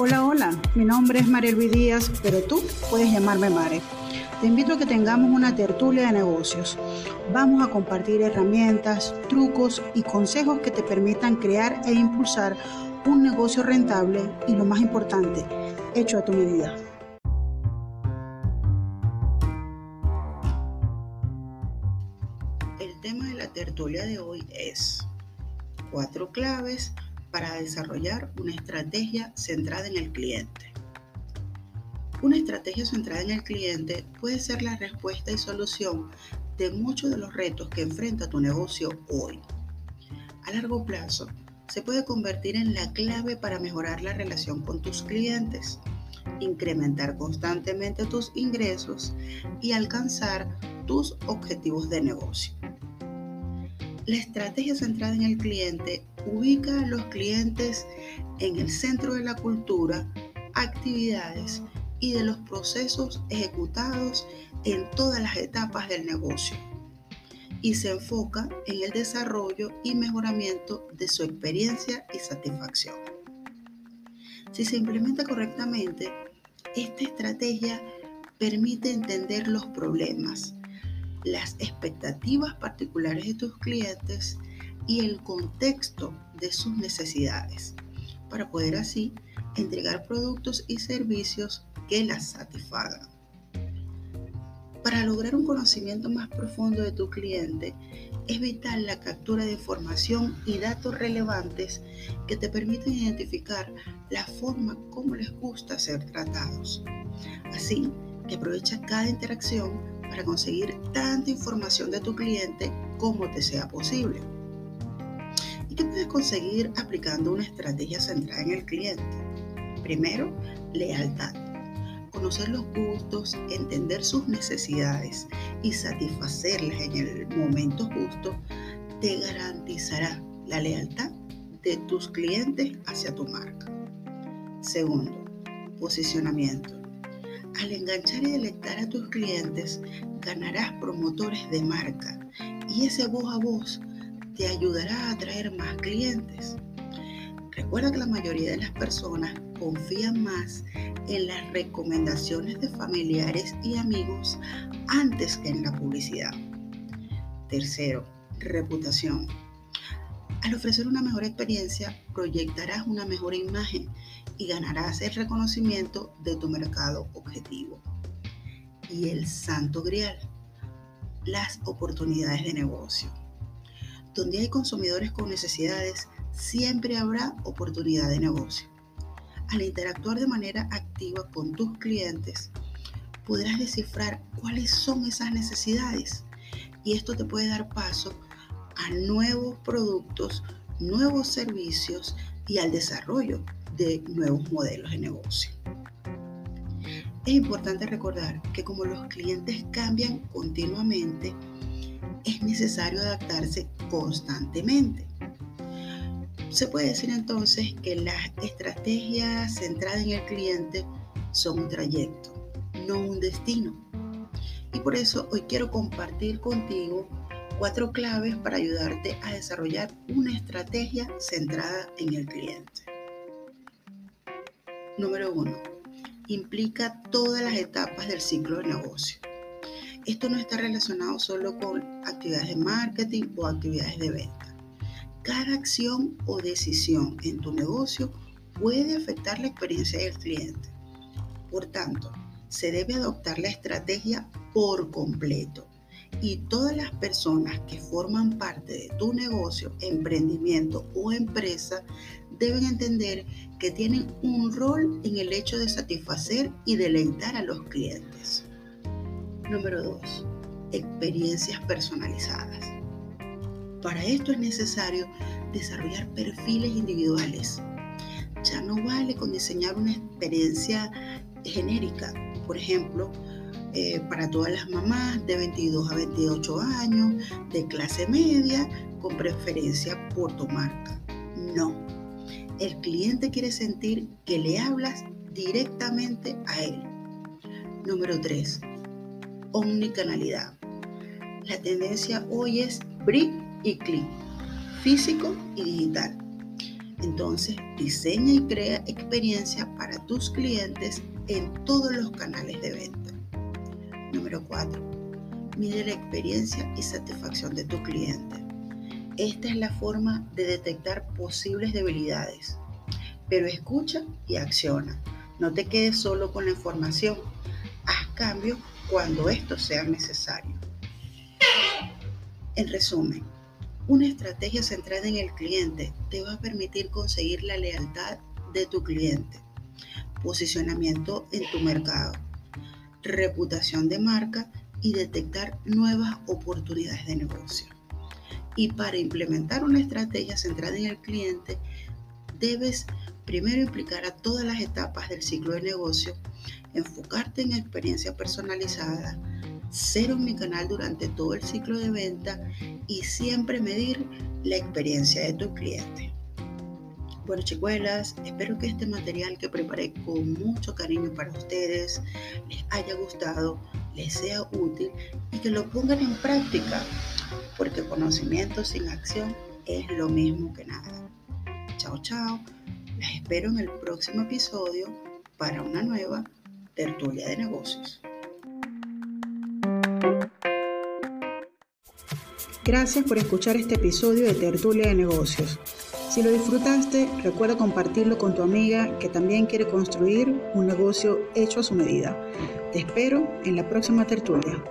Hola, hola, mi nombre es María Luis Díaz, pero tú puedes llamarme Mare. Te invito a que tengamos una tertulia de negocios. Vamos a compartir herramientas, trucos y consejos que te permitan crear e impulsar un negocio rentable y lo más importante, hecho a tu medida. El tema de la tertulia de hoy es cuatro claves para desarrollar una estrategia centrada en el cliente. Una estrategia centrada en el cliente puede ser la respuesta y solución de muchos de los retos que enfrenta tu negocio hoy. A largo plazo, se puede convertir en la clave para mejorar la relación con tus clientes, incrementar constantemente tus ingresos y alcanzar tus objetivos de negocio. La estrategia centrada en el cliente ubica a los clientes en el centro de la cultura, actividades y de los procesos ejecutados en todas las etapas del negocio y se enfoca en el desarrollo y mejoramiento de su experiencia y satisfacción. Si se implementa correctamente, esta estrategia permite entender los problemas, las expectativas particulares de tus clientes y el contexto de sus necesidades, para poder así entregar productos y servicios que las satisfagan. Para lograr un conocimiento más profundo de tu cliente, es vital la captura de información y datos relevantes que te permiten identificar la forma como les gusta ser tratados. Así que aprovecha cada interacción para conseguir tanta información de tu cliente como te sea posible. ¿Y qué puedes conseguir aplicando una estrategia centrada en el cliente? Primero, lealtad. Conocer los gustos, entender sus necesidades y satisfacerlas en el momento justo te garantizará la lealtad de tus clientes hacia tu marca. Segundo, posicionamiento. Al enganchar y delectar a tus clientes, ganarás promotores de marca y ese voz a voz te ayudará a atraer más clientes. Recuerda que la mayoría de las personas confían más en las recomendaciones de familiares y amigos antes que en la publicidad. Tercero, reputación. Al ofrecer una mejor experiencia, proyectarás una mejor imagen y ganarás el reconocimiento de tu mercado objetivo. Y el santo grial, las oportunidades de negocio. Donde hay consumidores con necesidades, siempre habrá oportunidad de negocio. Al interactuar de manera activa con tus clientes, podrás descifrar cuáles son esas necesidades y esto te puede dar paso a nuevos productos, nuevos servicios y al desarrollo de nuevos modelos de negocio. Es importante recordar que como los clientes cambian continuamente, es necesario adaptarse constantemente. Se puede decir entonces que las estrategias centradas en el cliente son un trayecto, no un destino. Y por eso hoy quiero compartir contigo cuatro claves para ayudarte a desarrollar una estrategia centrada en el cliente. Número uno, implica todas las etapas del ciclo de negocio. Esto no está relacionado solo con actividades de marketing o actividades de venta. Cada acción o decisión en tu negocio puede afectar la experiencia del cliente. Por tanto, se debe adoptar la estrategia por completo y todas las personas que forman parte de tu negocio, emprendimiento o empresa deben entender que tienen un rol en el hecho de satisfacer y deleitar a los clientes. Número 2. Experiencias personalizadas. Para esto es necesario desarrollar perfiles individuales. Ya no vale con diseñar una experiencia genérica, por ejemplo, eh, para todas las mamás de 22 a 28 años, de clase media, con preferencia por tu marca. No, el cliente quiere sentir que le hablas directamente a él. Número 3. Omnicanalidad. La tendencia hoy es brick y click, físico y digital. Entonces, diseña y crea experiencia para tus clientes en todos los canales de venta. Número 4. Mide la experiencia y satisfacción de tu cliente. Esta es la forma de detectar posibles debilidades. Pero escucha y acciona. No te quedes solo con la información. Haz cambios cuando esto sea necesario. En resumen, una estrategia centrada en el cliente te va a permitir conseguir la lealtad de tu cliente, posicionamiento en tu mercado, reputación de marca y detectar nuevas oportunidades de negocio. Y para implementar una estrategia centrada en el cliente, debes primero implicar a todas las etapas del ciclo de negocio, enfocarte en experiencia personalizada, ser canal durante todo el ciclo de venta y siempre medir la experiencia de tu cliente. Bueno, chicuelas, espero que este material que preparé con mucho cariño para ustedes les haya gustado, les sea útil y que lo pongan en práctica, porque conocimiento sin acción es lo mismo que nada. Chao, chao. Les espero en el próximo episodio para una nueva tertulia de negocios. Gracias por escuchar este episodio de Tertulia de Negocios. Si lo disfrutaste, recuerda compartirlo con tu amiga que también quiere construir un negocio hecho a su medida. Te espero en la próxima tertulia.